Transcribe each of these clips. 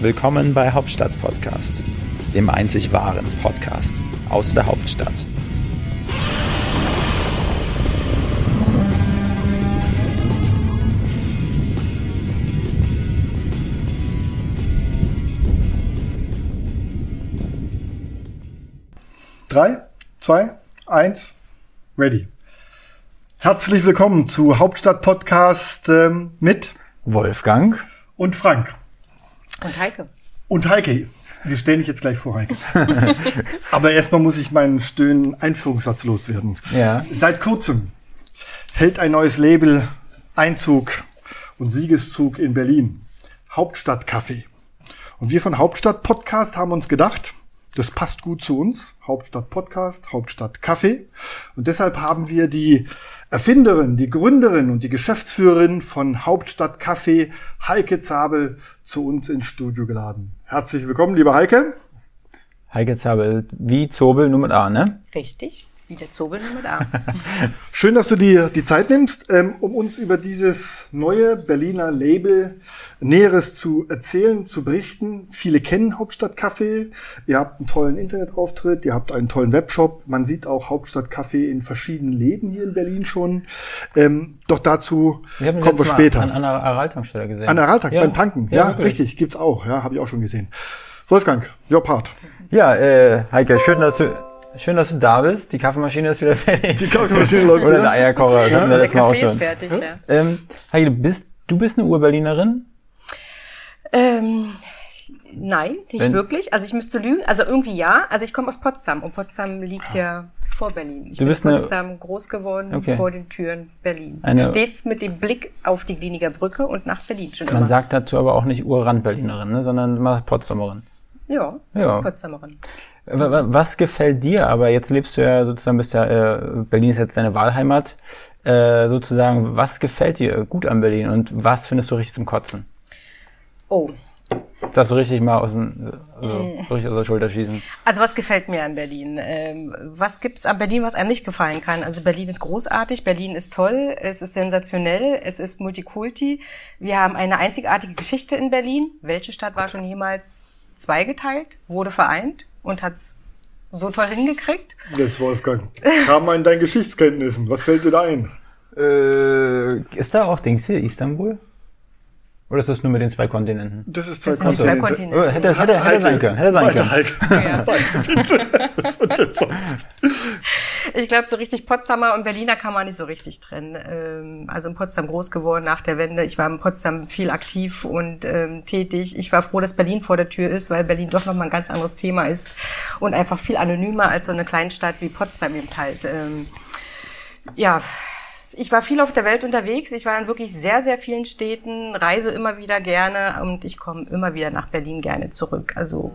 Willkommen bei Hauptstadt Podcast, dem einzig wahren Podcast aus der Hauptstadt. Drei, zwei, eins, ready. Herzlich willkommen zu Hauptstadt Podcast ähm, mit Wolfgang und Frank. Und Heike. Und Heike. Wir stellen dich jetzt gleich vor, Heike. Aber erstmal muss ich meinen stöhnen Einführungssatz loswerden. Ja. Seit kurzem hält ein neues Label Einzug und Siegeszug in Berlin. Hauptstadtcafé. Und wir von Hauptstadt Podcast haben uns gedacht, das passt gut zu uns. Hauptstadt Podcast, Hauptstadt Kaffee. Und deshalb haben wir die Erfinderin, die Gründerin und die Geschäftsführerin von Hauptstadt Kaffee, Heike Zabel, zu uns ins Studio geladen. Herzlich willkommen, liebe Heike. Heike Zabel, wie Zobel nur mit A, ne? Richtig. Wie der Zobel nur mit A. Schön, dass du dir die Zeit nimmst, ähm, um uns über dieses neue Berliner Label Näheres zu erzählen, zu berichten. Viele kennen Hauptstadtcafé. Ihr habt einen tollen Internetauftritt, ihr habt einen tollen Webshop. Man sieht auch Hauptstadtcafé in verschiedenen Läden hier in Berlin schon. Ähm, doch dazu kommen wir später. An einer Araltankstelle gesehen. An der Araltank, Ja. beim Tanken. Ja, Ja, richtig, gibt's auch. Ja, habe ich auch schon gesehen. Wolfgang, your part. Ja, äh, Heike, schön, dass du, schön, dass du da bist. Die Kaffeemaschine ist wieder fertig. Die Kaffeemaschine läuft Oder wieder. der Eierkocher, wir Der Mal auch Kaffee ist schon. fertig, ja. Ähm, Heike, du bist, du bist eine Ur-Berlinerin? Ähm, nein, nicht Wenn- wirklich. Also ich müsste lügen. Also irgendwie ja. Also ich komme aus Potsdam und Potsdam liegt ja vor Berlin. Ich Du bist bin in eine- Potsdam groß geworden, Okay. vor den Türen Berlin. Eine- Stets mit dem Blick auf die Gliniger Brücke und nach Berlin schon Man immer. sagt dazu aber auch nicht Ur-Rand-Berlinerin, ne, sondern mal Potsdamerin. ja, Ja. Potsdamerin. Wa- wa- Was gefällt dir? Aber jetzt lebst du ja sozusagen, bist ja, äh, Berlin ist jetzt deine Wahlheimat. Äh, sozusagen, was gefällt dir gut an Berlin und was findest du richtig zum Kotzen? Oh, Dass du richtig mal aus, dem, also, richtig aus der Schulter schießen. Also was gefällt mir an Berlin? Ähm, was gibt's an Berlin, was einem nicht gefallen kann? Also Berlin ist großartig, Berlin ist toll, es ist sensationell, es ist Multikulti. Wir haben eine einzigartige Geschichte in Berlin. Welche Stadt war schon jemals zweigeteilt, wurde vereint und hat's so toll hingekriegt? Jetzt, Wolfgang, kam mal in deinen Geschichtskenntnissen. Was fällt dir da ein? Äh, ist da auch Dings hier, Istanbul? Oder ist das nur mit den zwei Kontinenten? Das ist zwei Das sind die zwei Kontinente. Oh, Kontinente. hätte, hätte, hätte sein können. Hätte sein Weiter, können. Heike. Ja. Weiter, bitte. Was wird jetzt sonst? Ich glaube, so richtig Potsdamer und Berliner kann man nicht so richtig trennen. Ähm, also in Potsdam groß geworden nach der Wende. Ich war in Potsdam viel aktiv und ähm, tätig. Ich war froh, dass Berlin vor der Tür ist, weil Berlin doch nochmal ein ganz anderes Thema ist und einfach viel anonymer als so eine Kleinstadt wie Potsdam eben halt. Ähm, ja, ich war viel auf der Welt unterwegs. Ich war in wirklich sehr, sehr vielen Städten, reise immer wieder gerne und ich komme immer wieder nach Berlin gerne zurück. Also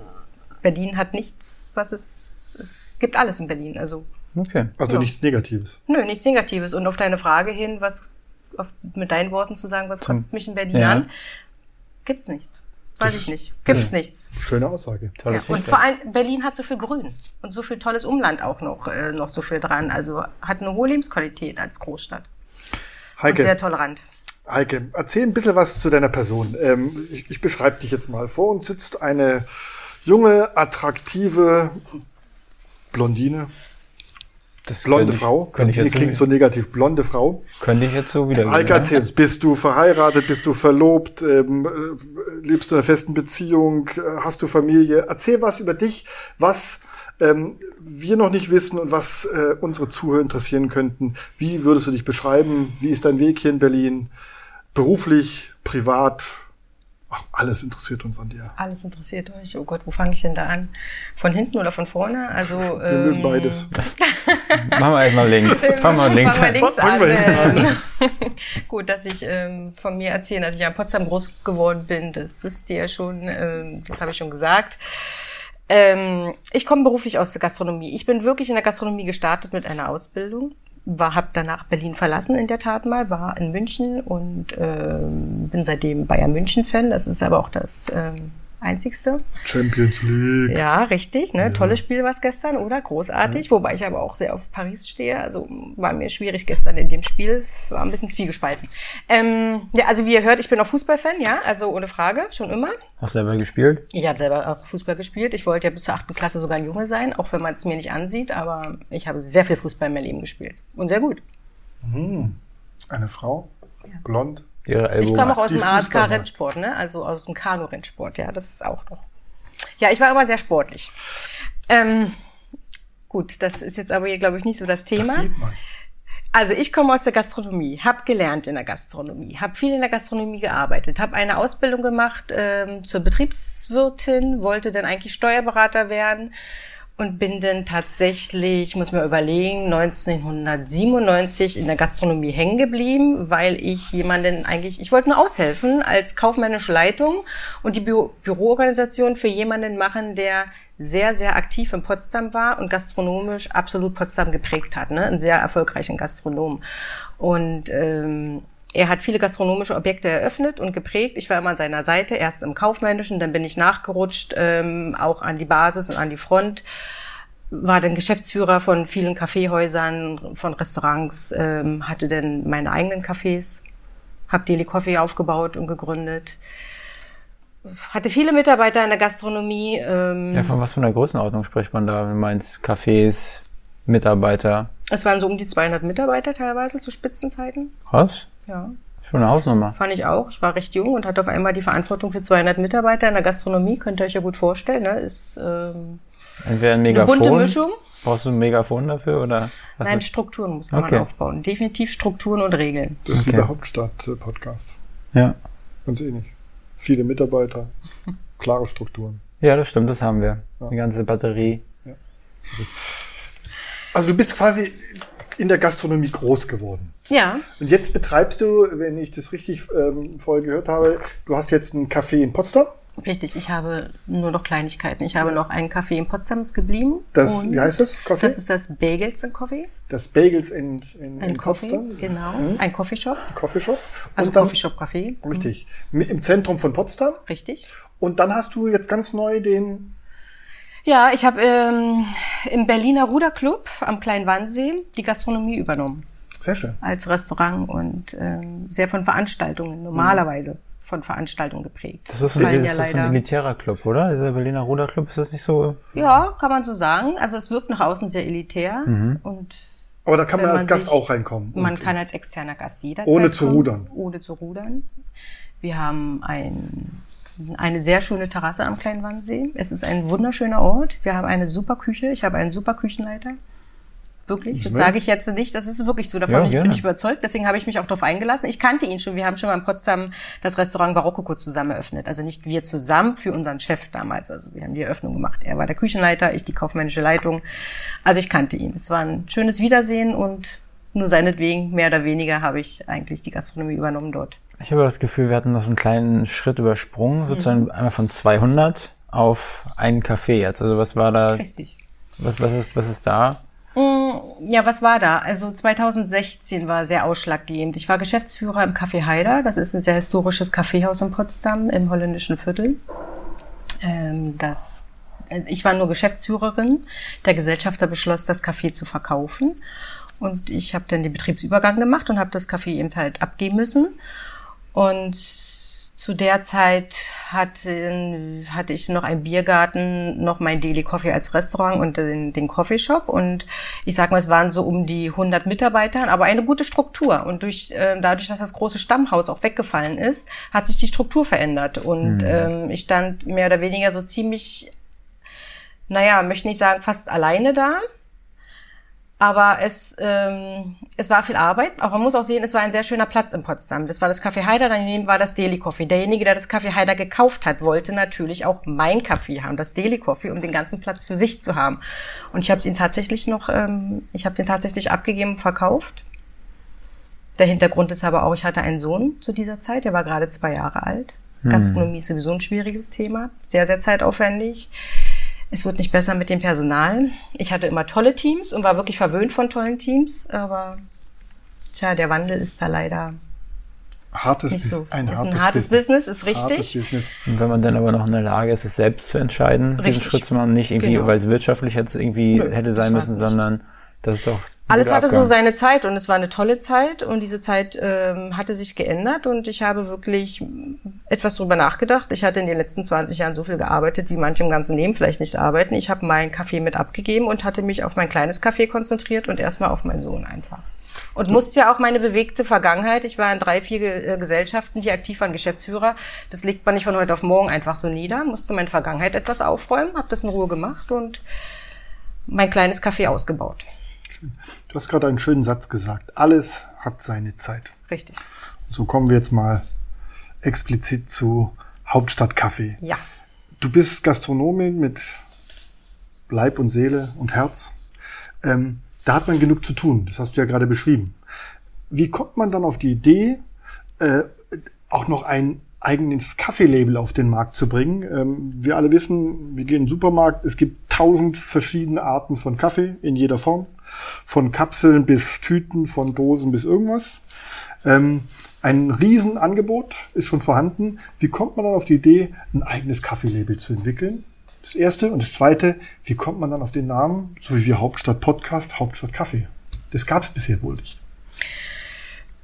Berlin hat nichts, was es, es gibt alles in Berlin. Also Okay. Also Ja. nichts Negatives. Nö, nichts Negatives. Und auf deine Frage hin, was auf, mit deinen Worten zu sagen, was Zum- kotzt mich in Berlin Ja. an, gibt's nichts. Weiß Das- ich nicht. Gibt's nichts. Schöne Aussage. Ja. Tolles Und Feedback. vor allem Berlin hat so viel Grün und so viel tolles Umland auch noch, äh, noch so viel dran. Also hat eine hohe Lebensqualität als Großstadt. Und sehr Heike, tolerant. Heike, erzähl ein bisschen was zu deiner Person. Ähm, ich ich beschreibe dich jetzt mal. Vor uns sitzt eine junge, attraktive Blondine. Das Blonde könnte ich- Frau. Könnte ich, Blondine jetzt klingt so, so negativ. Blonde Frau. könnte ich jetzt so wieder Heike, erzähl uns. Bist du verheiratet? Bist du verlobt? Ähm, äh, lebst du in einer festen Beziehung? Äh, Hast du Familie? Erzähl was über dich, was ähm, wir noch nicht wissen und was äh, unsere Zuhörer interessieren könnten. Wie würdest du dich beschreiben? Wie ist dein Weg hier in Berlin? Beruflich, privat? Ach, alles interessiert uns an dir. Alles interessiert euch. Oh Gott, wo fange ich denn da an? Von hinten oder von vorne? Also Wir mögen beides. Machen wir erstmal links. Fangen wir links Fangen wir an. links an. wir Ähm, Gut, dass ich ähm, von mir erzähle, dass ich in Potsdam groß geworden bin, das wisst ihr ja schon, ähm, das habe ich schon gesagt. Ähm, ich komme beruflich aus der Gastronomie. Ich bin wirklich in der Gastronomie gestartet mit einer Ausbildung. War, habe danach Berlin verlassen in der Tat mal, war in München und ähm, bin seitdem Bayern München Fan. Das ist aber auch das ähm, einzigste. Champions League. Ja, richtig. Ne? Tolles Spiel war es gestern, oder? Großartig. Wobei ich aber auch sehr auf Paris stehe. Also war mir schwierig gestern in dem Spiel. War ein bisschen zwiegespalten. Ähm, ja, also wie ihr hört, ich bin auch Fußballfan, ja. Also ohne Frage, schon immer. Hast du selber gespielt? Ich habe selber auch Fußball gespielt. Ich wollte ja bis zur achten Klasse sogar ein Junge sein, auch wenn man es mir nicht ansieht. Aber ich habe sehr viel Fußball in meinem Leben gespielt. Und sehr gut. Eine Frau, blond. Ihre Ich Ellbogen. komme auch aus dem ASK Fußball macht. Rennsport, ne? Also aus dem Kanu-Rennsport, ja, das ist auch noch. Ja, ich war immer sehr sportlich. Ähm, gut, das ist jetzt aber hier, glaube ich, nicht so das Thema. Das sieht man. Also ich komme aus der Gastronomie, habe gelernt in der Gastronomie, habe viel in der Gastronomie gearbeitet, habe eine Ausbildung gemacht ähm, zur Betriebswirtin, wollte dann eigentlich Steuerberater werden und bin dann tatsächlich, muss mir überlegen, 1997 in der Gastronomie hängen geblieben, weil ich jemanden eigentlich, ich wollte nur aushelfen als kaufmännische Leitung und die Bü Büroorganisation für jemanden machen, der sehr, sehr aktiv in Potsdam war und gastronomisch absolut Potsdam geprägt hat, ne? einen sehr erfolgreichen Gastronom. Und ähm, er hat viele gastronomische Objekte eröffnet und geprägt. Ich war immer an seiner Seite, erst im Kaufmännischen, dann bin ich nachgerutscht, ähm, auch an die Basis und an die Front. War dann Geschäftsführer von vielen Kaffeehäusern, von Restaurants, ähm, hatte dann meine eigenen Cafés, habe Daily Coffee aufgebaut und gegründet. Hatte viele Mitarbeiter in der Gastronomie. Ähm, Ja, von was von der Größenordnung spricht man da? Du meinst Cafés, Mitarbeiter. Es waren so um die 200 Mitarbeiter teilweise zu Spitzenzeiten. Was? Ja, Schon eine Hausnummer. fand ich auch. Ich war recht jung und hatte auf einmal die Verantwortung für 200 Mitarbeiter in der Gastronomie. Könnt ihr euch ja gut vorstellen. Ne? Ist ähm, Entweder ein eine Megafon. bunte Mischung. Brauchst du ein Megafon dafür oder was? Nein, ist- Strukturen musste Okay. man aufbauen. Definitiv Strukturen und Regeln. Das ist wie Okay. der Hauptstadt-Podcast. ja. Ganz ähnlich. Viele Mitarbeiter, klare Strukturen. ja, das stimmt, das haben wir. Ja. Die ganze Batterie. Also du bist quasi in der Gastronomie groß geworden. Ja, Und jetzt betreibst du, wenn ich das richtig ähm, vorher gehört habe, du hast jetzt ein Café in Potsdam. richtig. Ich habe nur noch Kleinigkeiten. Ich habe noch einen Café in Potsdam ist geblieben. Das, wie heißt das? Café? Das ist das Bagels and Coffee. das Bagels in, in, Ein in Coffee, Potsdam. genau. Ein Coffeeshop. Coffeeshop. Also dann, Coffeeshop Café. Richtig. Mit, Im Zentrum von Potsdam. Richtig. Und dann hast du jetzt ganz neu den. Ja, ich habe ähm, im Berliner Ruderclub am Kleinen Wannsee die Gastronomie übernommen. Sehr schön. als Restaurant und ähm, sehr von Veranstaltungen, normalerweise von Veranstaltungen geprägt. Das ist, ein, das ja ist so ein elitärer Club, oder? Dieser Berliner Ruderclub, ist das nicht so? Ja, kann man so sagen. Also es wirkt nach außen sehr elitär Mhm. und Aber da kann man als man Gast sich- auch reinkommen. man kann als externer Gast jederzeit Ohne zu kommen, rudern. Ohne zu rudern. Wir haben ein, eine sehr schöne Terrasse am Kleinen Wannsee. Es ist ein wunderschöner Ort. Wir haben eine super Küche. Ich habe einen super Küchenleiter. Wirklich, das sage ich jetzt nicht. Das ist wirklich so. Davon Ja, bin ich überzeugt. Deswegen habe ich mich auch darauf eingelassen. Ich kannte ihn schon. Wir haben schon mal in Potsdam das Restaurant Barokkoko zusammen eröffnet. Also nicht wir zusammen für unseren Chef damals. Also wir haben die Eröffnung gemacht. Er war der Küchenleiter, ich die kaufmännische Leitung. Also ich kannte ihn. Es war ein schönes Wiedersehen und nur seinetwegen, mehr oder weniger, habe ich eigentlich die Gastronomie übernommen dort. Ich habe das Gefühl, wir hatten noch so einen kleinen Schritt Mhm. übersprungen, sozusagen einmal von 200 auf einen Café jetzt. Also was war da, Richtig. was, was ist, was ist da? Mm, Ja, was war da? Also 2016 war sehr ausschlaggebend. Ich war Geschäftsführer im Café Haider. Das ist ein sehr historisches Kaffeehaus in Potsdam im holländischen Viertel. Ähm, das, äh, ich war nur Geschäftsführerin. Der Gesellschafter beschloss, das Café zu verkaufen. Und ich habe dann den Betriebsübergang gemacht und habe das Café eben halt abgeben müssen. Und zu der Zeit hatte, hatte ich noch einen Biergarten, noch mein Daily Coffee als Restaurant und den, den Coffeeshop. Und ich sag mal, es waren so um die 100 Mitarbeiter, aber eine gute Struktur. Und durch, äh, dadurch, dass das große Stammhaus auch weggefallen ist, hat sich die Struktur verändert. Und ähm, ich stand mehr oder weniger so ziemlich, naja, möchte nicht sagen fast alleine da. Aber es, ähm, es war viel Arbeit. Aber man muss auch sehen, es war ein sehr schöner Platz in Potsdam. Das war das Café Haider, daneben war das Daily Coffee. Derjenige, der das Café Haider gekauft hat, wollte natürlich auch mein Café haben, das Daily Coffee, um den ganzen Platz für sich zu haben. Und ich habe es ihn tatsächlich noch, ähm, ich habe den tatsächlich abgegeben und verkauft. Der Hintergrund ist aber auch, ich hatte einen Sohn zu dieser Zeit, der war gerade zwei Jahre alt. Gastronomie ist sowieso ein schwieriges Thema, sehr, sehr zeitaufwendig. Es wird nicht besser mit dem Personal. Ich hatte immer tolle Teams und war wirklich verwöhnt von tollen Teams, aber tja, der Wandel ist da leider hartes, nicht so. ein ist hartes, ein hartes Business, ist Hartes richtig. Business. Und wenn man dann aber noch in der Lage ist, es selbst zu entscheiden, diesen Richtig. Schritt zu machen, nicht irgendwie, Genau. weil es wirtschaftlich jetzt irgendwie Nö, hätte sein müssen, sondern das ist doch. Alles hatte so seine Zeit und es war eine tolle Zeit und diese Zeit ähm, hatte sich geändert und ich habe wirklich etwas drüber nachgedacht. Ich hatte in den letzten 20 Jahren so viel gearbeitet, wie manche im ganzen Leben vielleicht nicht arbeiten. Ich habe meinen Kaffee mit abgegeben und hatte mich auf mein kleines Café konzentriert und erstmal auf meinen Sohn einfach. Und musste ja auch meine bewegte Vergangenheit, ich war in drei, vier äh, Gesellschaften, die aktiv waren Geschäftsführer, das legt man nicht von heute auf morgen einfach so nieder, musste meine Vergangenheit etwas aufräumen, habe das in Ruhe gemacht und mein kleines Café ausgebaut. Du hast gerade einen schönen Satz gesagt. Alles hat seine Zeit. Richtig. So kommen wir jetzt mal explizit zu Hauptstadtkaffee. Ja. Du bist Gastronomin mit Leib und Seele und Herz. Ähm, da hat man genug zu tun. Das hast du ja gerade beschrieben. Wie kommt man dann auf die Idee, äh, auch noch ein eigenes Kaffeelabel auf den Markt zu bringen? Ähm, wir alle wissen, wir gehen in den Supermarkt, es gibt tausend verschiedene Arten von Kaffee in jeder Form. Von Kapseln bis Tüten, von Dosen bis irgendwas. Ähm, ein Riesenangebot ist schon vorhanden. Wie kommt man dann auf die Idee, ein eigenes Kaffeelabel zu entwickeln? Das erste. Und das zweite, wie kommt man dann auf den Namen, so wie wir Hauptstadt Podcast, Hauptstadt Kaffee? Das gab es bisher wohl nicht.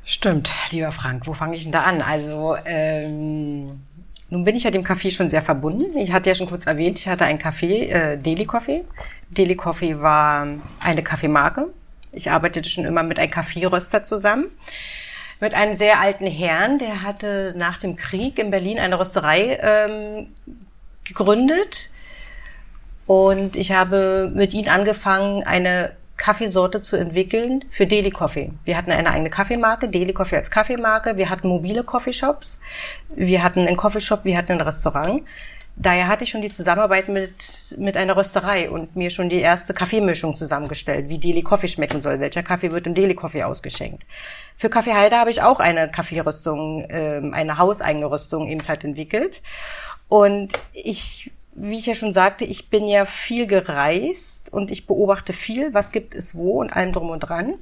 Stimmt, lieber Frank, wo fange ich denn da an? Also, ähm, nun bin ich ja dem Café schon sehr verbunden. Ich hatte ja schon kurz erwähnt, ich hatte ein Café, äh, Daily Coffee. Daily Coffee war eine Kaffeemarke. Ich arbeitete schon immer mit einem Kaffeeröster zusammen. Mit einem sehr alten Herrn, der hatte nach dem Krieg in Berlin eine Rösterei ähm, gegründet. Und ich habe mit ihm angefangen, eine Kaffeesorte zu entwickeln für Daily Coffee. Wir hatten eine eigene Kaffeemarke, Daily Coffee als Kaffeemarke. Wir hatten mobile Coffeeshops. Wir hatten einen Coffeeshop, wir hatten ein Restaurant. Daher hatte ich schon die Zusammenarbeit mit, mit einer Rösterei und mir schon die erste Kaffeemischung zusammengestellt, wie Daily Coffee schmecken soll. Welcher Kaffee wird im Daily Coffee ausgeschenkt. Für Kaffee Halde habe ich auch eine Kaffeerüstung, ähm, eine hauseigene Rüstung eben halt entwickelt. Und ich wie ich ja schon sagte, ich bin ja viel gereist und ich beobachte viel, was gibt es wo und allem drum und dran.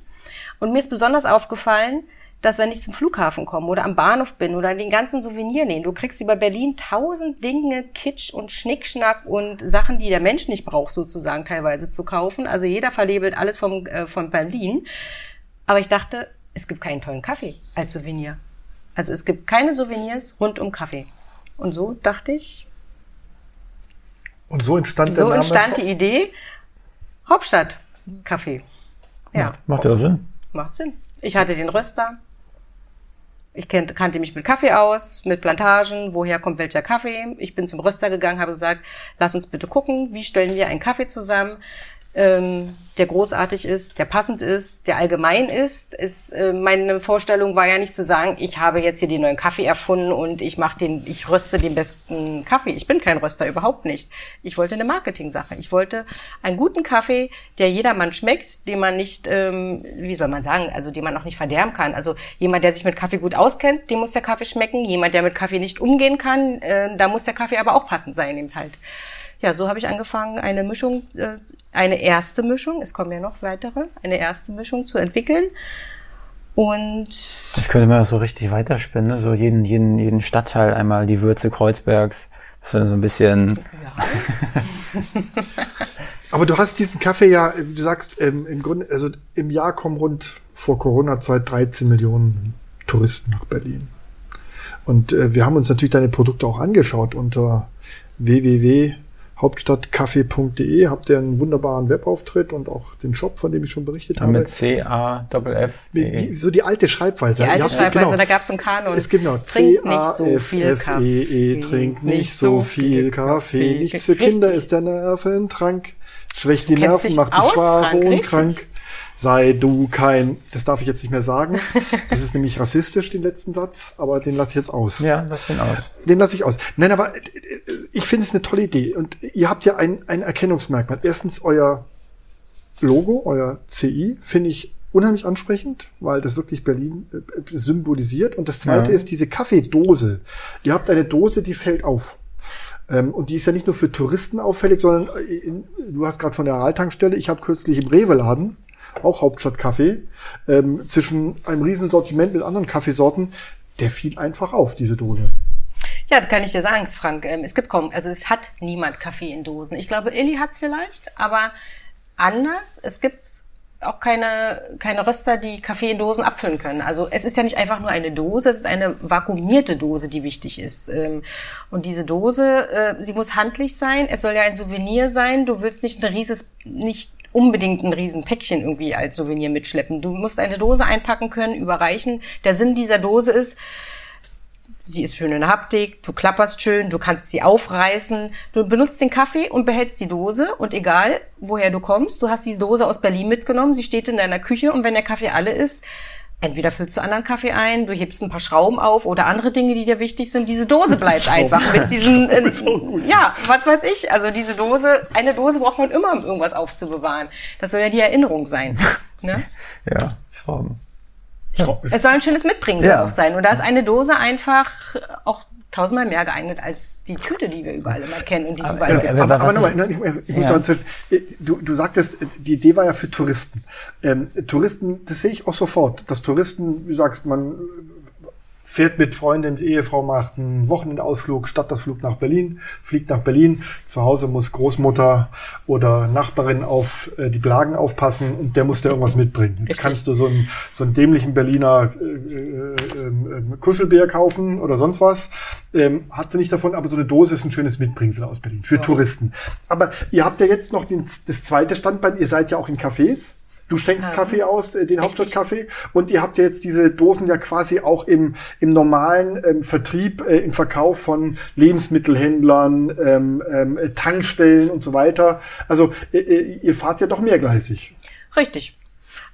Und mir ist besonders aufgefallen, dass wenn ich zum Flughafen komme oder am Bahnhof bin oder den ganzen Souvenirläden, du kriegst über Berlin tausend Dinge, Kitsch und Schnickschnack und Sachen, die der Mensch nicht braucht, sozusagen teilweise zu kaufen. Also jeder verlabelt alles vom, äh, von Berlin. Aber ich dachte, es gibt keinen tollen Kaffee als Souvenir. Also es gibt keine Souvenirs rund um Kaffee. Und so dachte ich, Und so entstand der so Name. entstand die Idee Hauptstadt Kaffee. Ja, Macht ja Sinn. macht Sinn. Ich hatte den Röster. Ich kannte mich mit Kaffee aus, mit Plantagen, woher kommt welcher Kaffee. Ich bin zum Röster gegangen, habe gesagt, lass uns bitte gucken, wie stellen wir einen Kaffee zusammen, ähm, der großartig ist, der passend ist, der allgemein ist. ist äh, meine Vorstellung war ja nicht zu sagen, ich habe jetzt hier den neuen Kaffee erfunden und ich mache den, ich röste den besten Kaffee. Ich bin kein Röster, überhaupt nicht. Ich wollte eine Marketing-Sache. Ich wollte einen guten Kaffee, der jedermann schmeckt, den man nicht, ähm, wie soll man sagen, also den man auch nicht verderben kann. Also jemand, der sich mit Kaffee gut auskennt, dem muss der Kaffee schmecken. Jemand, der mit Kaffee nicht umgehen kann, äh, da muss der Kaffee aber auch passend sein eben halt. Ja, so habe ich angefangen, eine Mischung, äh, eine erste Mischung, es kommen ja noch weitere, eine erste Mischung zu entwickeln. Und Das könnte man so richtig weiterspinnen, ne? so jeden, jeden, jeden Stadtteil einmal die Würze Kreuzbergs. Das ist dann so ein bisschen, ja, Aber du hast diesen Kaffee ja, äh, du sagst, ähm, im Grunde, also im Jahr kommen rund vor Corona-Zeit 13 Millionen Touristen nach Berlin. Und äh, wir haben uns natürlich deine Produkte auch angeschaut unter www.hauptstadtkaffee.de. Habt ihr einen wunderbaren Webauftritt und auch den Shop, von dem ich schon berichtet habe. mit C-A-F-F. Wie, wie, so die alte Schreibweise. die alte habt- Schreibweise, genau. da gab es einen Kanon. Es gibt noch Trink nicht so viel Kaffee. C-A-F-F-E-E, trink nicht so viel Kaffee. Nichts für Richtig. Kinder ist der Nerventrank. Schwächt die Nerven, macht die Frank, richtig. krank. Sei du kein, das darf ich jetzt nicht mehr sagen. Das ist nämlich rassistisch, den letzten Satz, aber den lasse ich jetzt aus. Ja, lass den aus. Den lasse ich aus. Nein, aber äh, ich finde es eine tolle Idee. Und ihr habt ja ein, ein Erkennungsmerkmal. Erstens euer Logo, euer CI, finde ich unheimlich ansprechend, weil das wirklich Berlin äh, symbolisiert. Und das zweite Ja. ist diese Kaffeedose. Ihr habt eine Dose, die fällt auf. Ähm, und die ist ja nicht nur für Touristen auffällig, sondern äh, in, du hast gerade von der Araltankstelle, ich habe kürzlich im Rewe-Laden, auch Hauptstadt Kaffee, ähm, zwischen einem riesen Sortiment mit anderen Kaffeesorten, der fiel einfach auf, diese Dose. Ja, das kann ich dir sagen, Frank. Ähm, es gibt kaum, also es hat niemand Kaffee in Dosen. Ich glaube, Illy hat's vielleicht, aber anders. Es gibt auch keine, keine Röster, die Kaffee in Dosen abfüllen können. Also es ist ja nicht einfach nur eine Dose, es ist eine vakuumierte Dose, die wichtig ist. Ähm, und diese Dose, äh, sie muss handlich sein, es soll ja ein Souvenir sein. Du willst nicht ein rieses, nicht unbedingt ein Riesenpäckchen irgendwie als Souvenir mitschleppen. Du musst eine Dose einpacken können, überreichen. Der Sinn dieser Dose ist, Sie ist schön in der Haptik, du klapperst schön, du kannst sie aufreißen. Du benutzt den Kaffee und behältst die Dose und egal, woher du kommst, du hast die Dose aus Berlin mitgenommen, sie steht in deiner Küche und wenn der Kaffee alle ist, entweder füllst du anderen Kaffee ein, du hebst ein paar Schrauben auf oder andere Dinge, die dir wichtig sind. Diese Dose bleibt einfach mit diesen, äh, ja, was weiß ich. Also diese Dose, eine Dose braucht man immer, um irgendwas aufzubewahren. Das soll ja die Erinnerung sein. Ne? Ja, Schrauben. Es soll ein schönes Mitbringen ja. auch sein. Und da ist eine Dose einfach auch tausendmal mehr geeignet als die Tüte, die wir überall immer kennen und die es überall aber, gibt. Aber, aber, nochmal, ich, ich muss ja. Sagen, du, du sagtest, die Idee war ja für Touristen. Ähm, Touristen, das sehe ich auch sofort, dass Touristen, wie sagst man, fährt mit Freundin, mit Ehefrau, macht einen Wochenendausflug, Stadtausflug nach Berlin, fliegt nach Berlin. Zu Hause muss Großmutter oder Nachbarin auf äh, die Blagen aufpassen und der muss da irgendwas mitbringen. Jetzt kannst du so einen, so einen dämlichen Berliner äh, äh, äh, Kuschelbär kaufen oder sonst was. Ähm, hat sie nicht davon, aber so eine Dose ist ein schönes Mitbringsel aus Berlin für ja. Touristen. Aber ihr habt ja jetzt noch den, das zweite Standbein, ihr seid ja auch in Cafés. Du schenkst ja. Kaffee aus, äh, den Hauptstadtkaffee. Und ihr habt ja jetzt diese Dosen ja quasi auch im, im normalen ähm, Vertrieb, äh, im Verkauf von Lebensmittelhändlern, ähm, ähm, Tankstellen und so weiter. Also äh, äh, ihr fahrt ja doch mehrgleisig. Richtig.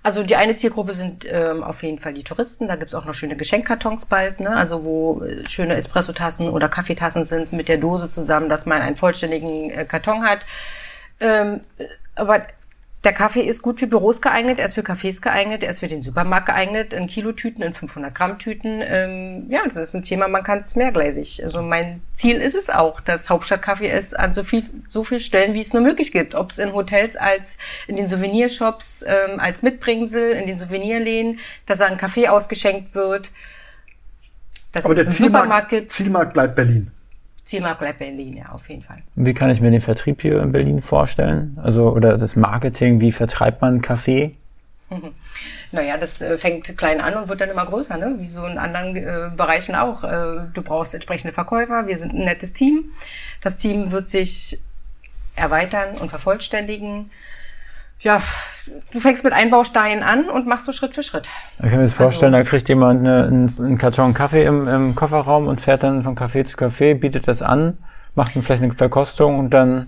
Also die eine Zielgruppe sind ähm, auf jeden Fall die Touristen. Da gibt's auch noch schöne Geschenkkartons bald, ne? also wo äh, schöne Espressotassen oder Kaffeetassen sind mit der Dose zusammen, dass man einen vollständigen äh, Karton hat. Ähm, aber der Kaffee ist gut für Büros geeignet, er ist für Cafés geeignet, er ist für den Supermarkt geeignet, in Kilotüten, in 500 Gramm Tüten. Ähm, ja, das ist ein Thema, man kann es mehrgleisig. Also mein Ziel ist es auch, dass Hauptstadtkaffee es an so viel, so viel Stellen, wie es nur möglich gibt. Ob es in Hotels als in den Souvenirshops, ähm, als Mitbringsel, in den Souvenirläden, dass er ein Kaffee ausgeschenkt wird. Aber der Zielmarkt, Zielmarkt bleibt Berlin. Zielmarkt bleibt Berlin, ja, auf jeden Fall. Wie kann ich mir den Vertrieb hier in Berlin vorstellen? Also, oder das Marketing, wie vertreibt man Kaffee? Naja, das äh, fängt klein an und wird dann immer größer, ne? wie so in anderen äh, Bereichen auch. Äh, du brauchst entsprechende Verkäufer, wir sind ein nettes Team. Das Team wird sich erweitern und vervollständigen ja, du fängst mit Einbausteinen an und machst so Schritt für Schritt. Ich kann mir jetzt vorstellen, also, da kriegt jemand eine, einen, Karton Kaffee im, im Kofferraum und fährt dann von Kaffee zu Kaffee, bietet das an, macht dann vielleicht eine Verkostung und dann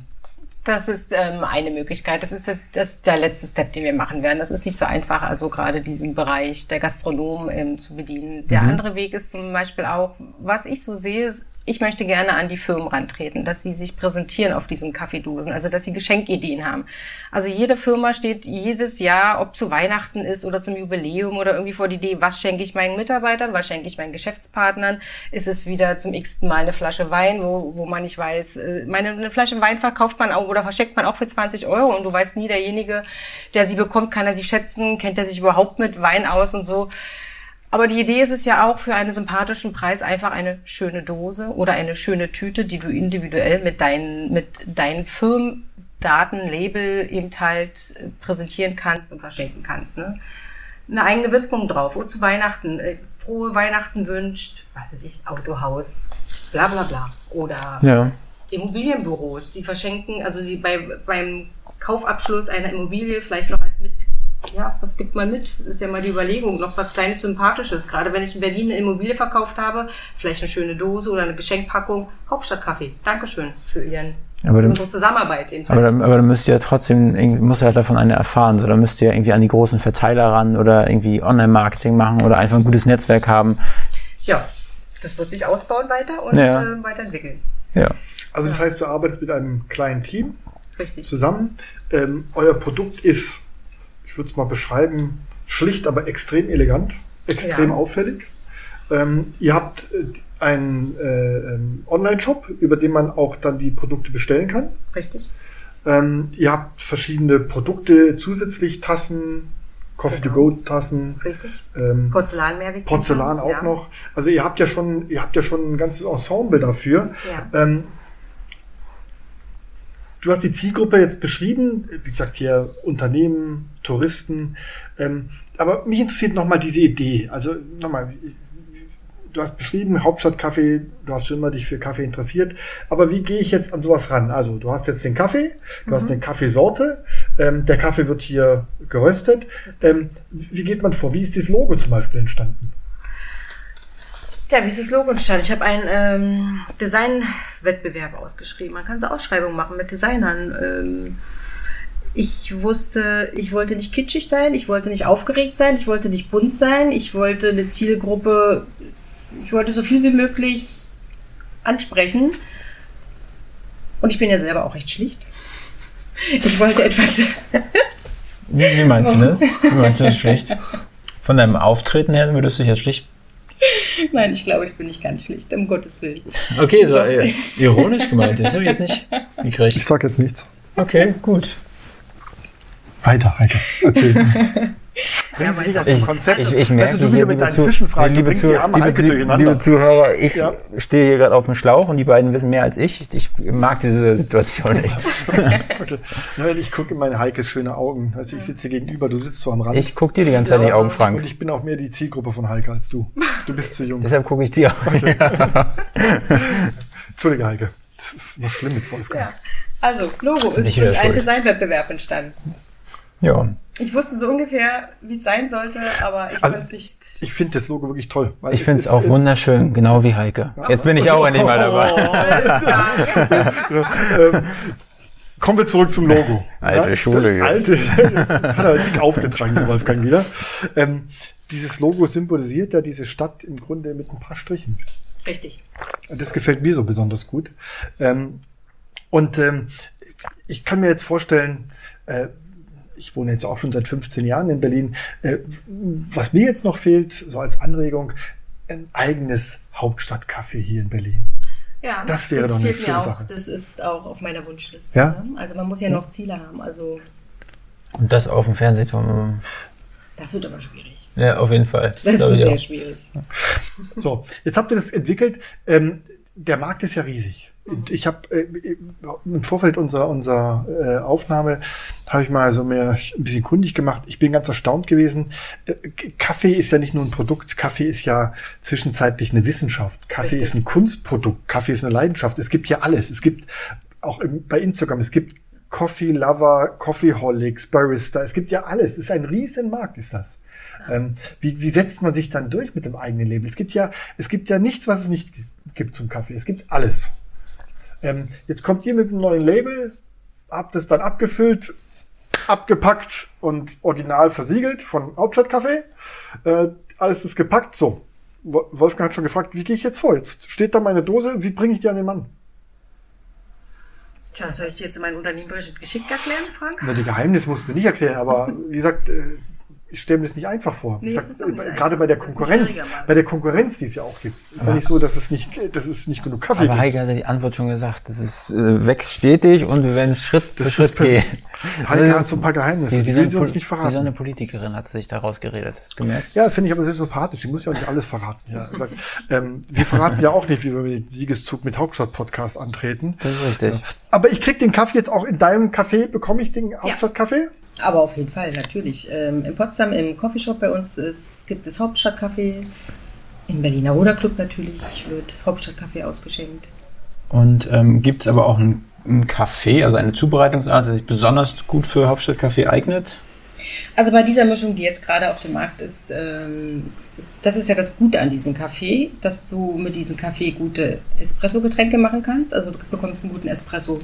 das ist ähm, eine Möglichkeit. Das ist, das, das ist der letzte Step, den wir machen werden. Das ist nicht so einfach, also gerade diesen Bereich der Gastronomen ähm, zu bedienen. Der mhm. andere Weg ist zum Beispiel auch, was ich so sehe, ist, ich möchte gerne an die Firmen rantreten, dass sie sich präsentieren auf diesen Kaffeedosen, also dass sie Geschenkideen haben. Also jede Firma steht jedes Jahr, ob zu Weihnachten ist oder zum Jubiläum oder irgendwie vor die Idee, was schenke ich meinen Mitarbeitern, was schenke ich meinen Geschäftspartnern? Ist es wieder zum x-ten Mal eine Flasche Wein, wo, wo man nicht weiß, äh, meine eine Flasche Wein verkauft man auch oder verschenkt man auch für 20 Euro und du weißt nie, derjenige, der sie bekommt, kann er sie schätzen, kennt er sich überhaupt mit Wein aus und so. Aber die Idee ist es ja auch für einen sympathischen Preis einfach eine schöne Dose oder eine schöne Tüte, die du individuell mit deinen, mit deinen Firmendaten, Label eben halt präsentieren kannst und verschenken kannst. Ne? Eine eigene Widmung drauf. Und zu Weihnachten, äh, frohe Weihnachten wünscht, was weiß ich, Autohaus, bla bla bla. Oder ja. Immobilienbüros, die verschenken, also die bei, beim Kaufabschluss einer Immobilie vielleicht noch als mit ja, was gibt man mit? Das ist ja mal die Überlegung. Noch was kleines Sympathisches. Gerade wenn ich in Berlin eine Immobilie verkauft habe, vielleicht eine schöne Dose oder eine Geschenkpackung. Hauptstadtkaffee. Dankeschön für Ihren aber dann, unsere Zusammenarbeit. Aber, dann, aber dann müsst ihr ja trotzdem, muss ja davon eine erfahren. So, dann müsst ihr irgendwie an die großen Verteiler ran oder irgendwie Online-Marketing machen oder einfach ein gutes Netzwerk haben. Ja, das wird sich ausbauen weiter und ja. äh, weiterentwickeln. Ja. Also das heißt, du arbeitest mit einem kleinen Team Richtig. zusammen. Ähm, euer Produkt ist ich würde es mal beschreiben, schlicht, aber extrem elegant, extrem ja. auffällig. Ähm, ihr habt äh, einen äh, ähm, Online-Shop, über den man auch dann die Produkte bestellen kann. Richtig. Ähm, ihr habt verschiedene Produkte zusätzlich, Tassen, Coffee-to-go-Tassen. Richtig. Ähm, Porzellan Mehrweg. Porzellan auch ja. noch. Also ihr habt ja schon, ihr habt ja schon ein ganzes Ensemble dafür. Ja. Ähm, du hast die Zielgruppe jetzt beschrieben, wie gesagt hier Unternehmen, Touristen. Ähm, aber mich interessiert nochmal diese Idee. Also nochmal, du hast beschrieben Hauptstadtkaffee, du hast schon immer dich für Kaffee interessiert. Aber wie gehe ich jetzt an sowas ran? Also du hast jetzt den Kaffee, du hast eine Kaffeesorte, ähm, der Kaffee wird hier geröstet. Ähm, wie geht man vor? Wie ist dieses Logo zum Beispiel entstanden? Ja, wie ist das Logo entstanden? Ich habe einen ähm, Designwettbewerb ausgeschrieben. Man kann so Ausschreibungen machen mit Designern. Ähm, ich wusste, ich wollte nicht kitschig sein, ich wollte nicht aufgeregt sein, ich wollte nicht bunt sein, ich wollte eine Zielgruppe, ich wollte so viel wie möglich ansprechen. Und ich bin ja selber auch recht schlicht. Ich wollte etwas. Wie, wie meinst du das? Wie meinst du das schlicht? Von deinem Auftreten her würdest du dich jetzt schlicht. Nein, ich glaube, ich bin nicht ganz schlicht, um Gottes Willen. Okay, so äh, ironisch gemeint. Das habe ich jetzt nicht gekriegt. Ich sag jetzt nichts. Okay, gut. Weiter, Heike. Erzähl. Bring sie weiter. nicht aus dem Ich, Konzept. ich, ich merke weißt du, du wieder mit deinen Zu- Zwischenfragen, du liebe, bringst Zu, die arme Heike liebe, durcheinander. liebe Zuhörer, ich Ja. stehe hier gerade auf dem Schlauch und die beiden wissen mehr als ich. Ich mag diese Situation nicht. Okay. Ja, ich gucke in meine Heikes schöne Augen. Also ich sitze hier gegenüber, du sitzt so am Rand. Ich gucke dir die ganze Zeit in die Augen, und Frank. ich bin auch mehr die Zielgruppe von Heike als du. Du bist zu jung. Deshalb gucke ich dir. Entschuldige, Heike. Das ist was schlimm mit Wolfgang. Ja. Also, Logo ist durch einen schuld. Designwettbewerb entstanden. Ja. Ich wusste so ungefähr, wie es sein sollte, aber ich Also, konnte es nicht. Ich finde das Logo wirklich toll. Weil Ich finde es auch äh, wunderschön, genau wie Heike. Jetzt bin ich auch endlich mal dabei. ähm, kommen wir zurück zum Logo. Alte Schule, ja. Alte, hat er dick aufgetragen, der Wolfgang wieder. Ähm, dieses Logo symbolisiert ja diese Stadt im Grunde mit ein paar Strichen. Richtig. Und Das gefällt mir so besonders gut. Ähm, und ähm, ich kann mir jetzt vorstellen, äh, ich wohne jetzt auch schon seit 15 Jahren in Berlin. Äh, was mir jetzt noch fehlt, so als Anregung, ein eigenes Hauptstadtcafé hier in Berlin. Ja, Das wäre doch eine fehlt mir schöne auch. Sache. Das ist auch auf meiner Wunschliste. Ja? Ne? Also man muss ja noch Ziele haben. Also Und das auf dem Fernsehturm. das wird aber schwierig. Ja, auf jeden Fall. Das Glaub wird sehr auch. schwierig. So, jetzt habt ihr das entwickelt. Ähm, der Markt ist ja riesig. Und ich habe äh, im Vorfeld unserer, unserer äh, Aufnahme habe ich mal so mir ein bisschen kundig gemacht. Ich bin ganz erstaunt gewesen. Äh, Kaffee ist ja nicht nur ein Produkt. Kaffee ist ja zwischenzeitlich eine Wissenschaft. Kaffee ist ein Kunstprodukt. Kaffee ist eine Leidenschaft. Es gibt ja alles. Es gibt auch im, bei Instagram, es gibt Coffee Lover, Coffeeholics, Barista. Es gibt ja alles. Es ist ein riesen Markt, ist das. Ähm, wie, wie setzt man sich dann durch mit dem eigenen Label? Es gibt ja, es gibt ja nichts, was es nicht gibt zum Kaffee. Es gibt alles. Ähm, jetzt kommt ihr mit einem neuen Label, habt es dann abgefüllt, abgepackt und original versiegelt von Hauptstadtkaffee. Äh, alles ist gepackt. So. Wo- Wolfgang hat schon gefragt, wie gehe ich jetzt vor? Jetzt steht da meine Dose, wie bringe ich die an den Mann? Tja, soll ich dir jetzt mein Unternehmen geschickt erklären, Frank? Na, die Geheimnisse musst du mir nicht erklären, aber wie gesagt, äh, ich stelle mir das nicht einfach vor. Nee, ich es ist auch nicht einfach. gerade bei der Es Konkurrenz, bei der Konkurrenz, die es ja auch gibt. Ist ja nicht so, dass es nicht, dass es nicht genug Kaffee Aber gibt. Heike hat ja die Antwort schon gesagt. Das ist, äh, wächst stetig und wir werden Schritt für Das Schritt ist gehen. Heike hat so ein paar Geheimnisse, die so will sie uns nicht Wie so verraten. eine Politikerin hat sich da rausgeredet. Hast du gemerkt? Ja, finde ich aber sehr sympathisch. Die muss ja auch nicht alles verraten. Ja, gesagt, ähm, wir verraten ja auch nicht, wie wir mit dem Siegeszug mit Hauptstadt-Podcast antreten. Das ist richtig. Aber ich krieg den Kaffee jetzt auch in deinem Café. Bekomme ich den Hauptstadtkaffee? Aber auf jeden Fall, natürlich. Ähm, in Potsdam im Coffeeshop bei uns ist, gibt es Hauptstadtkaffee. Im Berliner Ruderclub natürlich wird Hauptstadtkaffee ausgeschenkt. Und ähm, gibt es aber auch einen, einen Kaffee, also eine Zubereitungsart, die sich besonders gut für Hauptstadtkaffee eignet? Also bei dieser Mischung, die jetzt gerade auf dem Markt ist, ähm, das ist ja das Gute an diesem Kaffee, dass du mit diesem Kaffee gute Espresso-Getränke machen kannst. Also du bekommst einen guten Espresso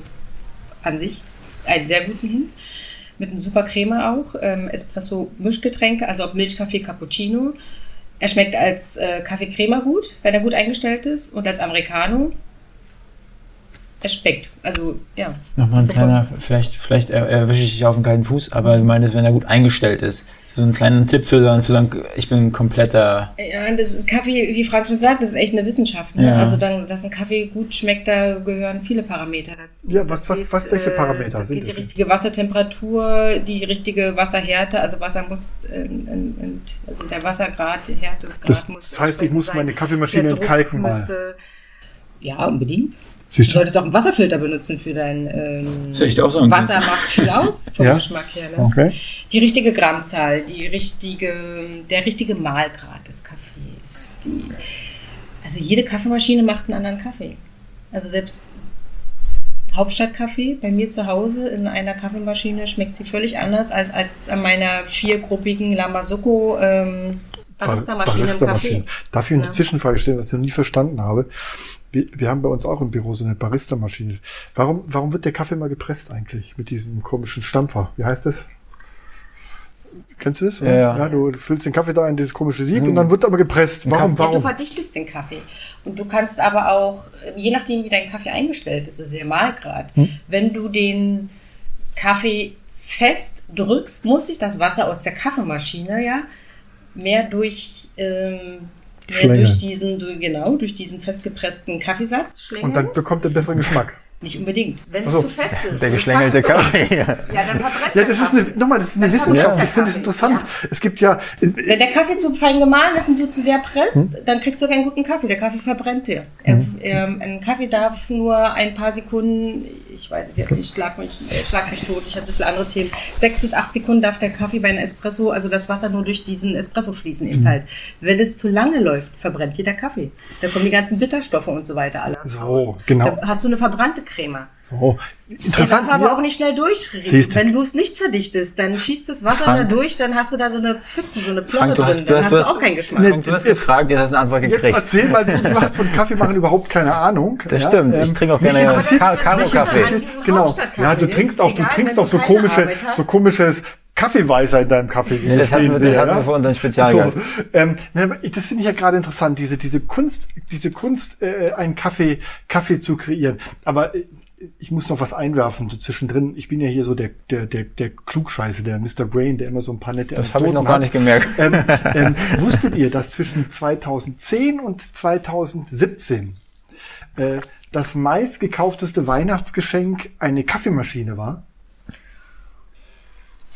an sich, einen sehr guten hin. Mit einem super Creme auch. Ähm, Espresso-Mischgetränke, also ob Milchkaffee, Cappuccino. Er schmeckt als äh, Kaffee Crema gut, wenn er gut eingestellt ist. Und als Americano es schmeckt. Also, ja. Nochmal ein kleiner, vielleicht, vielleicht er- erwische ich dich auf den kalten Fuß, aber du meinst, wenn er gut eingestellt ist. So ein kleiner Tipp für, einen- für einen- ich bin ein kompletter, Ja, das ist Kaffee, wie Frank schon sagt, das ist echt eine Wissenschaft. Ne? Ja. Also, dann, dass ein Kaffee gut schmeckt, da gehören viele Parameter dazu. Ja, was- was- was- welche Parameter das sind geht die richtige Wassertemperatur, die richtige Wasserhärte, also Wasser muss, äh, in, in, also der Wassergrad, die Härte. Das- das heißt, ich muss meine Kaffeemaschine entkalken mal. müsste- Ja, unbedingt. Du Siehst du? solltest auch einen Wasserfilter benutzen für dein ähm, Das hätte ich auch sagen Wasser macht viel aus vom Ja? Geschmack her. Ne? Okay. Die richtige Grammzahl, die richtige, der richtige Mahlgrad des Kaffees. Die, also jede Kaffeemaschine macht einen anderen Kaffee. Also selbst Hauptstadtkaffee bei mir zu Hause in einer Kaffeemaschine schmeckt sie völlig anders als, als an meiner viergruppigen Lamasuco ähm, Barista-Maschine im Barista-Maschine. Kaffee. Darf ich eine Ja. Zwischenfrage stellen, was ich noch nie verstanden habe? Wir, wir haben bei uns auch im Büro so eine Barista-Maschine. Warum, warum wird der Kaffee mal gepresst eigentlich mit diesem komischen Stampfer? Wie heißt das? Kennst du das? Ja, ja. ja du füllst den Kaffee da in dieses komische Sieb und dann wird aber gepresst. Warum? Ja, du Warum? verdichtest den Kaffee. Und du kannst aber auch, je nachdem, wie dein Kaffee eingestellt ist, ist der Mahlgrad. Hm. Wenn du den Kaffee fest drückst, muss sich das Wasser aus der Kaffeemaschine ja mehr durch, ähm, mehr durch diesen, genau, durch diesen festgepressten Kaffeesatz schlängeln. Und dann bekommt er besseren Geschmack. Nicht unbedingt. Wenn so. es zu fest ist. der geschlängelte Kaffee Kaffee. Ja, dann verbrennt Ja, der das ist eine, Kaffee. nochmal, das ist eine Dann Wissenschaft. Ich finde es interessant. Kaffee, Es gibt ja, Wenn der Kaffee zu fein gemahlen ist und du zu sehr presst, Hm? dann kriegst du keinen guten Kaffee. Der Kaffee verbrennt dir. Er, ähm, ein Kaffee darf nur ein paar Sekunden, ich weiß es jetzt nicht, schlag mich, äh, schlag mich tot, ich hatte so viele andere Themen. Sechs bis acht Sekunden darf der Kaffee bei einem Espresso, also das Wasser nur durch diesen Espresso fließen Hm. eben halt. Wenn es zu lange läuft, verbrennt dir der Kaffee. Da kommen die ganzen Bitterstoffe und so weiter alle So, raus. genau. Da hast du eine verbrannte Creme. Der interessant. darf aber ja. auch nicht schnell durchriechen. Siehst du. Wenn du es nicht verdichtest, dann schießt das Wasser Frank. da durch, dann hast du da so eine Pfütze, so eine Plörre drin. hast, dann du hast, hast du auch keinen Geschmack. Frank, du hast gefragt, jetzt hast du eine Antwort Jetzt gekriegt. erzähl mal, du, du hast von Kaffee machen überhaupt keine Ahnung. Das stimmt, ich trinke auch gerne Karo-Kaffee. Genau. Ja, du ist trinkst auch, du egal, trinkst auch so komische, so komisches Kaffeeweißer in deinem Kaffee. Nee, das hatten wir- sehe, das hatten wir für unseren Spezialgast. So, ähm, das finde ich ja gerade interessant, diese, diese Kunst, diese Kunst, äh, einen Kaffee, Kaffee zu kreieren. Aber äh, ich muss noch was einwerfen, so zwischendrin. Ich bin ja hier so der, der, der, der Klugscheiße, der Mr. Brain, der immer so ein paar nette Das habe ich noch Anekdoten gar hat. nicht gemerkt. Ähm, ähm, wusstet ihr, dass zwischen 2010 und 2017 äh, das meistgekaufteste Weihnachtsgeschenk eine Kaffeemaschine war?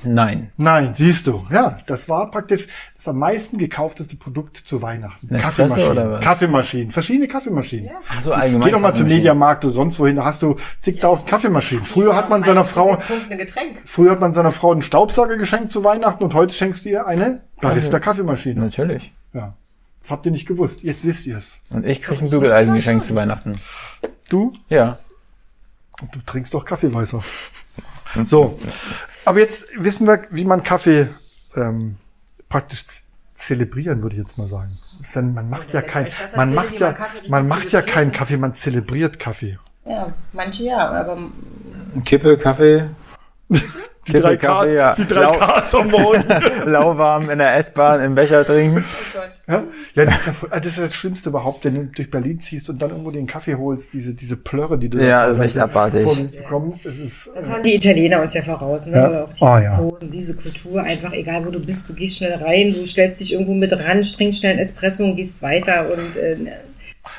Nein. Nein, siehst du. Ja, das war praktisch das am meisten gekaufteste Produkt zu Weihnachten. Eine Kaffeemaschinen. was? Kaffeemaschinen. Verschiedene Kaffeemaschinen. Ach so, allgemein. Geh doch mal zum Kaffeemaschine. Mediamarkt oder sonst wohin, da hast du zigtausend Kaffeemaschinen. Früher hat man seiner Frau, Punkt ein Getränk. früher hat man seiner Frau einen Staubsauger geschenkt zu Weihnachten und heute schenkst du ihr eine Barista-Kaffeemaschine. Natürlich. Ja. Das habt ihr nicht gewusst. Jetzt wisst ihr es. Und ich kriege ein Bügeleisen geschenkt zu Weihnachten. Du? Ja. Du trinkst doch Kaffeeweißer. So. Aber jetzt wissen wir, wie man Kaffee ähm, praktisch zelebrieren, würde ich jetzt mal sagen. Dann, man macht ja wenn kein, ich euch das man macht ja, man macht ja keinen Kaffee, man zelebriert Kaffee. Ja, manche ja, aber Kippe, Kaffee, Die drei Kaffee, ja. die drei Lau- Ks am Morgen. lauwarm in der S-Bahn im Becher trinken. ja, ja, das ist ja, voll- das ist das Schlimmste überhaupt, wenn du durch Berlin ziehst und dann irgendwo den Kaffee holst, diese, diese Plörre, die du Ja, da das ist echt abartig. bekommst. Das ist, das äh, haben die Italiener uns ja voraus, ne? Ja. Oder auch die Oh, ja. Franzosen, diese Kultur, einfach egal wo du bist, du gehst schnell rein, du stellst dich irgendwo mit ran, trinkst schnell einen Espresso und gehst weiter und äh,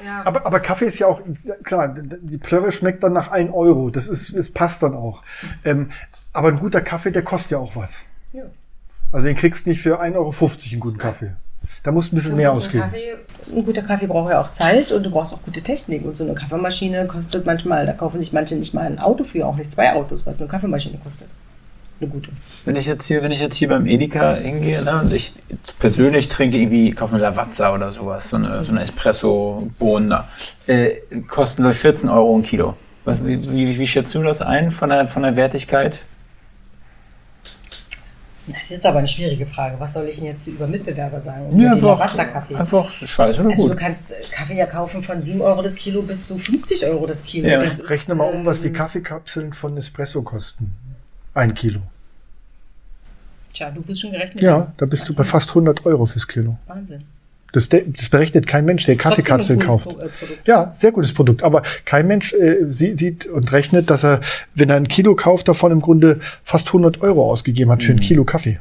ja. Aber, aber Kaffee ist ja auch, klar, die Plörre schmeckt dann nach 1 Euro. Das ist, das passt dann auch. Ähm, aber ein guter Kaffee, der kostet ja auch was. Ja. Also den kriegst du nicht für 1,50 Euro einen guten Kaffee. Da musst du ein bisschen mehr Ein guter ausgeben. Kaffee, ein guter Kaffee braucht ja auch Zeit und du brauchst auch gute Technik. Und so eine Kaffeemaschine kostet manchmal, da kaufen sich manche nicht mal ein Auto für, auch nicht zwei Autos, was eine Kaffeemaschine kostet. Eine gute. Wenn ich jetzt hier, wenn ich jetzt hier beim Edeka hingehe, ne, und ich persönlich trinke irgendwie, kaufe eine Lavazza oder sowas, so eine, so eine Espresso-Bohnen da, äh, kosten glaube ich 14 Euro ein Kilo. Was, wie, wie, wie schätzt du das ein von der, von der Wertigkeit? Das ist jetzt aber eine schwierige Frage. Was soll ich denn jetzt über Mitbewerber sagen? Über den Lavazza-Kaffee? einfach scheiße oder Also du gut. kannst äh, Kaffee ja kaufen von 7 Euro das Kilo bis zu 50 Euro das Kilo. Ja. Das ist, Rechne mal um, was die ähm, Kaffeekapseln von Nespresso kosten. Ein Kilo. Tja, du bist schon gerechnet. Ja, da bist du bei fast 100 Euro fürs Kilo. Wahnsinn. Das, das berechnet kein Mensch, der Kaffeekapseln kauft. Produkt. Ja, sehr gutes Produkt. Aber kein Mensch äh, sie- sieht und rechnet, dass er, wenn er ein Kilo kauft, davon im Grunde fast 100 Euro ausgegeben hat für Mhm. ein Kilo Kaffee.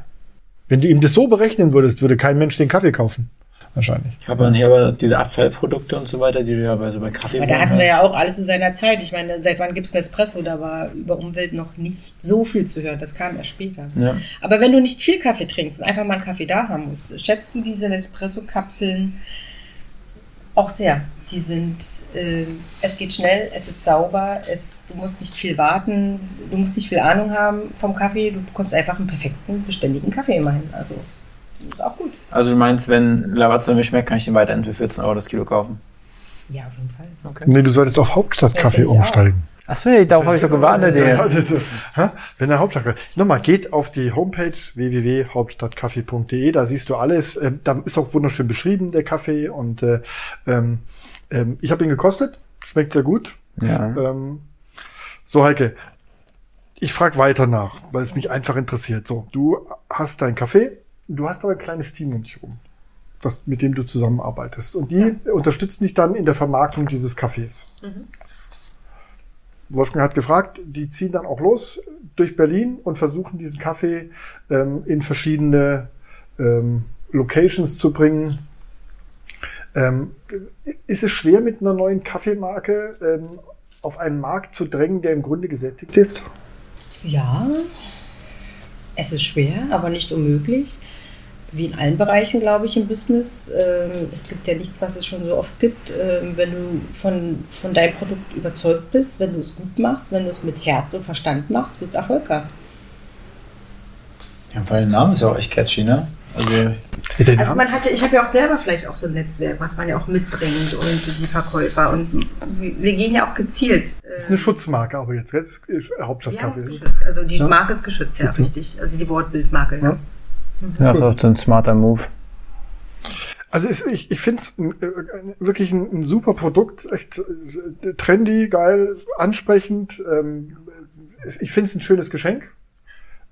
Wenn du ihm das so berechnen würdest, würde kein Mensch den Kaffee kaufen. Wahrscheinlich. Ich habe hier aber diese Abfallprodukte und so weiter, die du ja bei, so bei Kaffee Aber da hatten wir ja auch alles zu seiner Zeit. Ich meine, seit wann gibt es Nespresso? Da war über Umwelt noch nicht so viel zu hören. Das kam erst später. Ja. Aber wenn du nicht viel Kaffee trinkst und einfach mal einen Kaffee da haben musst, schätzt du diese Nespresso-Kapseln auch sehr. Sie sind, ähm, es geht schnell, es ist sauber, es, du musst nicht viel warten, du musst nicht viel Ahnung haben vom Kaffee, du bekommst einfach einen perfekten, beständigen Kaffee immerhin. Also, ist auch gut. Also du meinst, wenn Lavazza mir schmeckt, kann ich den weiterhin für 14 Euro das Kilo kaufen? Ja, auf jeden Fall. Okay. Nee, du solltest auf Hauptstadtkaffee Ja, ich umsteigen. Achso, ja, darauf habe ich doch gewartet. Ja, hä? wenn der Hauptstadtkaffee. Nochmal, geht auf die Homepage www.hauptstadtkaffee.de, da siehst du alles. Ähm, da ist auch wunderschön beschrieben, der Kaffee. Und äh, ähm, ähm, ich habe ihn gekostet, schmeckt sehr gut. Ja. Ähm, so, Heike, ich frage weiter nach, weil es mich einfach interessiert. So, du hast deinen Kaffee, du hast aber ein kleines Team um dich rum, das, mit dem du zusammenarbeitest. Und die unterstützen dich dann in der Vermarktung dieses Kaffees. Wolfgang hat gefragt, die ziehen dann auch los durch Berlin und versuchen diesen Kaffee ähm, in verschiedene ähm, Locations zu bringen. Ähm, ist es schwer mit einer neuen Kaffeemarke ähm, auf einen Markt zu drängen, der im Grunde gesättigt ist? Ja, es ist schwer, aber nicht unmöglich. Wie in allen Bereichen, glaube ich, im Business. Ähm, es gibt ja nichts, was es schon so oft gibt. Ähm, wenn du von, von deinem Produkt überzeugt bist, wenn du es gut machst, wenn du es mit Herz und Verstand machst, wird es Erfolg haben. ja, weil der Name ist ja auch echt catchy, ne? Also, Also Namen? man hat ja, ich habe ja auch selber vielleicht auch so ein Netzwerk, was man ja auch mitbringt und die Verkäufer und wir gehen ja auch gezielt. das ist eine Schutzmarke, aber jetzt? Das ist geschützt. Also die Ja. Marke ist geschützt, ja, so. richtig. Also die Wortbildmarke. Ja. ja, ist auch so ein smarter Move. Also es, ich, ich finde es wirklich ein, ein super Produkt, echt äh, trendy, geil, ansprechend. Ähm, ich finde es ein schönes Geschenk.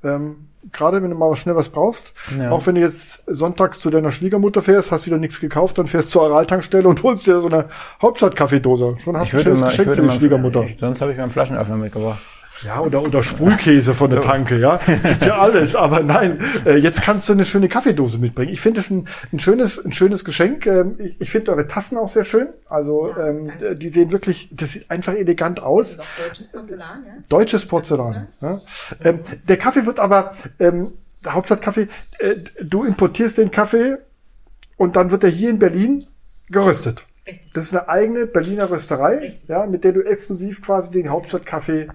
Ähm, Gerade wenn du mal schnell was brauchst. Ja. Auch wenn du jetzt sonntags zu deiner Schwiegermutter fährst, hast wieder nichts gekauft, dann fährst zur Araltankstelle und holst dir so eine Hauptstadtkaffeedose. Schon hast du ein schönes immer- Geschenk für die Schwiegermutter. Sonst habe ich mir einen Flaschenöffner mitgebracht. Ja, oder, oder Sprühkäse von der Tanke, ja. Gibt ja alles. Aber nein, äh, jetzt kannst du eine schöne Kaffeedose mitbringen. Ich finde es ein, ein schönes, ein schönes Geschenk. Ähm, ich ich finde eure Tassen auch sehr schön. Also, ähm, die sehen wirklich, das sieht einfach elegant aus. Das ist auch deutsches Porzellan, ja? Deutsches Porzellan. Ja. Ähm, der Kaffee wird aber, ähm, der Hauptstadtkaffee, äh, du importierst den Kaffee und dann wird er hier in Berlin geröstet. Richtig. Das ist eine eigene Berliner Rösterei, Richtig. ja, mit der du exklusiv quasi den Hauptstadtkaffee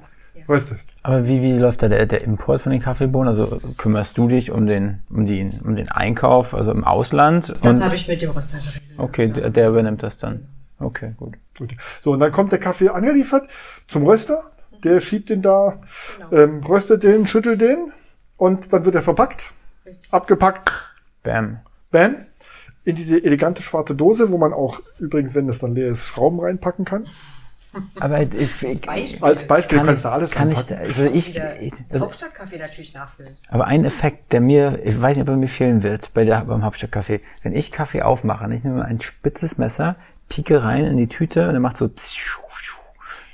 röstest. Aber wie, wie läuft da der, der Import von den Kaffeebohnen? Also kümmerst du dich um den, um die, um den Einkauf, also im Ausland? Das habe ich mit dem Röster geregelt. okay, der, der übernimmt das dann. Okay, gut. Gut. So, und dann kommt der Kaffee angeliefert zum Röster. Der schiebt den da, Genau. ähm, röstet den, schüttelt den und dann wird er verpackt, Richtig. abgepackt, Bam. bam, in diese elegante schwarze Dose, wo man auch übrigens, wenn das dann leer ist, Schrauben reinpacken kann. Aber ich, ich, Beispiel. Als Beispiel kann kannst ich, du alles kann ich, reinpacken. also ich, ich das, Hauptstadtkaffee natürlich nachfüllen. aber ein Effekt, der mir, ich weiß nicht, ob er mir fehlen wird bei der, beim Hauptstadtkaffee. Wenn ich Kaffee aufmache, ich nehme ein spitzes Messer, pieke rein in die Tüte und dann macht so, dann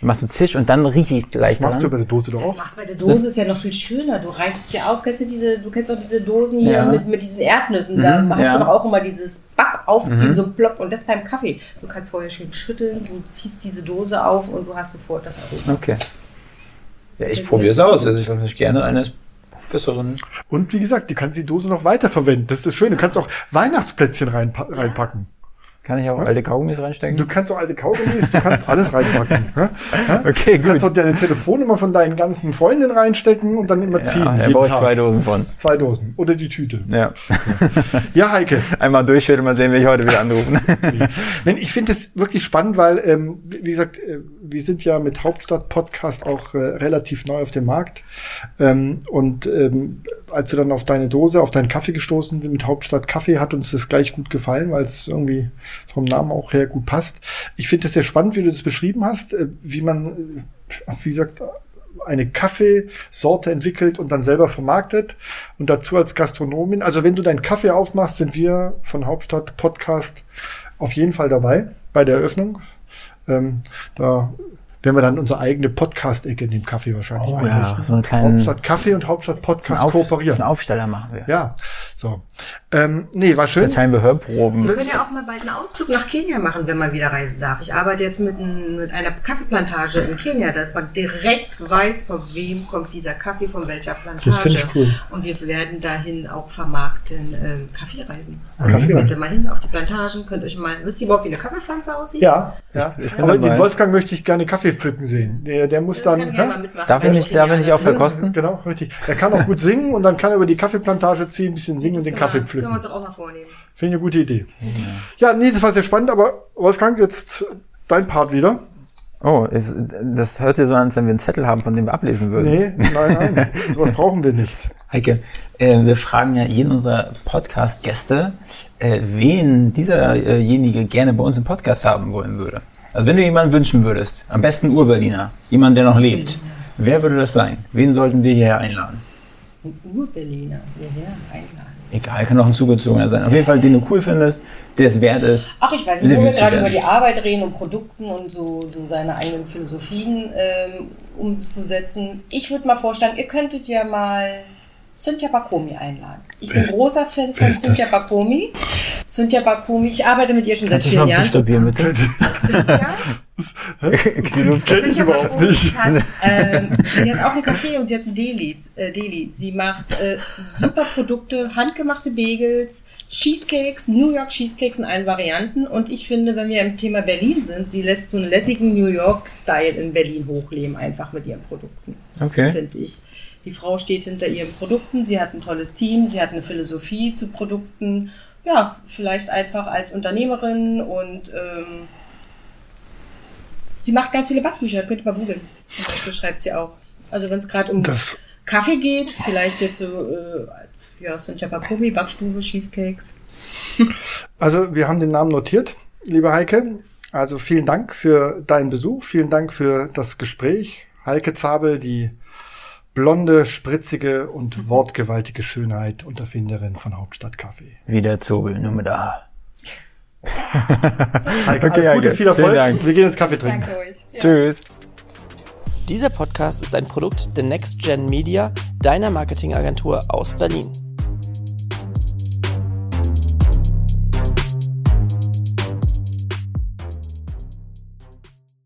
machst du Zisch und dann rieche ich gleich Das machst du bei dran. der Dose doch Das auch. machst du bei der Dose ist ja noch viel schöner. Du reißt es ja auf. Kennst du diese, du kennst auch diese Dosen hier Ja. mit, mit diesen Erdnüssen. Da Mhm, hast ja. du doch auch immer dieses Back aufziehen, so ein Plopp. Und das beim Kaffee. Du kannst vorher schön schütteln, du ziehst diese Dose auf und du hast sofort das Aroma. Okay. Ja, ich probiere es aus. Also ich lasse mich gerne eines besseren. Und wie gesagt, du kannst die Dose noch weiter verwenden. Das ist das Schöne. Du kannst auch Weihnachtsplätzchen reinpa reinpacken. Kann ich auch alte Kaugummis reinstecken? Du kannst auch alte Kaugummis, du kannst alles reinpacken. Ja? Ja? Okay, Du kannst auch deine Telefonnummer von deinen ganzen Freundinnen reinstecken und dann immer ziehen. Ja, er jeden braucht Tag. zwei Dosen von. Zwei Dosen. Oder die Tüte. Ja. Ja, Heike. Einmal durchschütteln, mal sehen, wer ich heute wieder anrufen. Nein, ich finde es wirklich spannend, weil, ähm, wie gesagt, äh, wir sind ja mit Hauptstadt-Podcast auch äh, relativ neu auf dem Markt. Ähm, und ähm, als wir dann auf deine Dose, auf deinen Kaffee gestoßen sind mit Hauptstadt Kaffee, hat uns das gleich gut gefallen, weil es irgendwie vom Namen auch her gut passt. Ich finde es sehr spannend, wie du das beschrieben hast, äh, wie man, äh, wie gesagt, eine Kaffeesorte entwickelt und dann selber vermarktet und dazu als Gastronomin. Also wenn du deinen Kaffee aufmachst, sind wir von Hauptstadt Podcast auf jeden Fall dabei bei der Eröffnung. Ähm, da werden wir dann unsere eigene Podcast-Ecke in dem Kaffee wahrscheinlich Oh ja, einrichten. so einen kleinen- Hauptstadt Kaffee und Hauptstadt Podcast Auf, kooperieren. einen Aufsteller machen wir. Ja, so. Ähm, nee, war schön. Dann teilen wir Hörproben. Wir können ja auch mal bald einen Ausflug nach Kenia machen, wenn man wieder reisen darf. Ich arbeite jetzt mit, ein, mit einer Kaffeeplantage in Kenia, dass man direkt weiß, von wem kommt dieser Kaffee, von welcher Plantage. Das finde ich cool. Und wir werden dahin auch vermarkten ähm, Kaffeereisen. Also Kaffee könnt ihr mal hin auf die Plantagen, könnt euch mal, wisst ihr überhaupt, wie eine Kaffeepflanze aussieht? Ja, ja. ich bin Aber den Wolfgang möchte ich gerne Kaffee pflücken sehen. Der, der muss Dann ich ja. Darf ich nicht, darf ich nicht auch verkosten? Genau, richtig. Er kann auch gut singen und dann kann er über die Kaffeeplantage ziehen, ein bisschen singen und den Das Kaffee können wir- Können wir pflücken. uns doch auch mal vornehmen. Finde ich eine gute Idee. Ja, nee, das war sehr spannend, aber Wolfgang, jetzt dein Part wieder. Oh, es, das hört sich so an, als wenn wir einen Zettel haben, von dem wir ablesen würden. Nee, nein, nein. Sowas brauchen wir nicht. Heike, äh, wir fragen ja jeden unserer Podcast-Gäste, äh, wen dieserjenige gerne bei uns im Podcast haben wollen würde. Also wenn du jemanden wünschen würdest, am besten Ur-Berliner, jemand, der noch lebt, wer würde das sein? Wen sollten wir hierher einladen? Ein Ur-Berliner hierher einladen. Egal, kann auch ein Zugezogener sein. Auf jeden Fall, den du cool findest, der es wert ist. Ach, ich weiß nicht, wo wir gerade über die Arbeit reden und Produkten und so, so seine eigenen Philosophien ähm, umzusetzen. Ich würde mal vorschlagen, ihr könntet ja mal Cynthia Bakomi einladen. Ich Wer bin ist- großer Fan von Cynthia das? Bakomi. Cynthia Bakomi, ich arbeite mit ihr schon seit Kannst du vielen mal Jahren. bitte? Cynthia? Kenn ich überhaupt nicht. Hat, ähm, sie hat auch einen Café und sie hat einen Delis, äh, Deli. Sie macht äh, super Produkte, handgemachte Bagels, Cheesecakes, New York Cheesecakes in allen Varianten. Und ich finde, wenn wir im Thema Berlin sind, sie lässt so einen lässigen New York-Style in Berlin hochleben, einfach mit ihren Produkten, Okay. finde ich. Die Frau steht hinter ihren Produkten, sie hat ein tolles Team, sie hat eine Philosophie zu Produkten. Ja, vielleicht einfach als Unternehmerin und ähm, sie macht ganz viele Backbücher, könnt ihr mal googeln. Und Das beschreibt sie auch. Also wenn es gerade um Das, Kaffee geht, vielleicht jetzt so, äh, ja, Sonja Bakomi, Backstube, Cheesecakes. also wir haben den Namen notiert, liebe Heike. Also vielen Dank für deinen Besuch, vielen Dank für das Gespräch. Heike Zabel, die blonde, spritzige und wortgewaltige Schönheit und Erfinderin von Hauptstadt Kaffee. Wieder Zobel, nur mit A. Heike, Okay, alles Gute, Heike. viel Erfolg. Vielen Dank. Wir gehen jetzt Kaffee trinken. euch. Tschüss. Dieser Podcast ist ein Produkt der Next Gen Media, deiner Marketingagentur aus Berlin.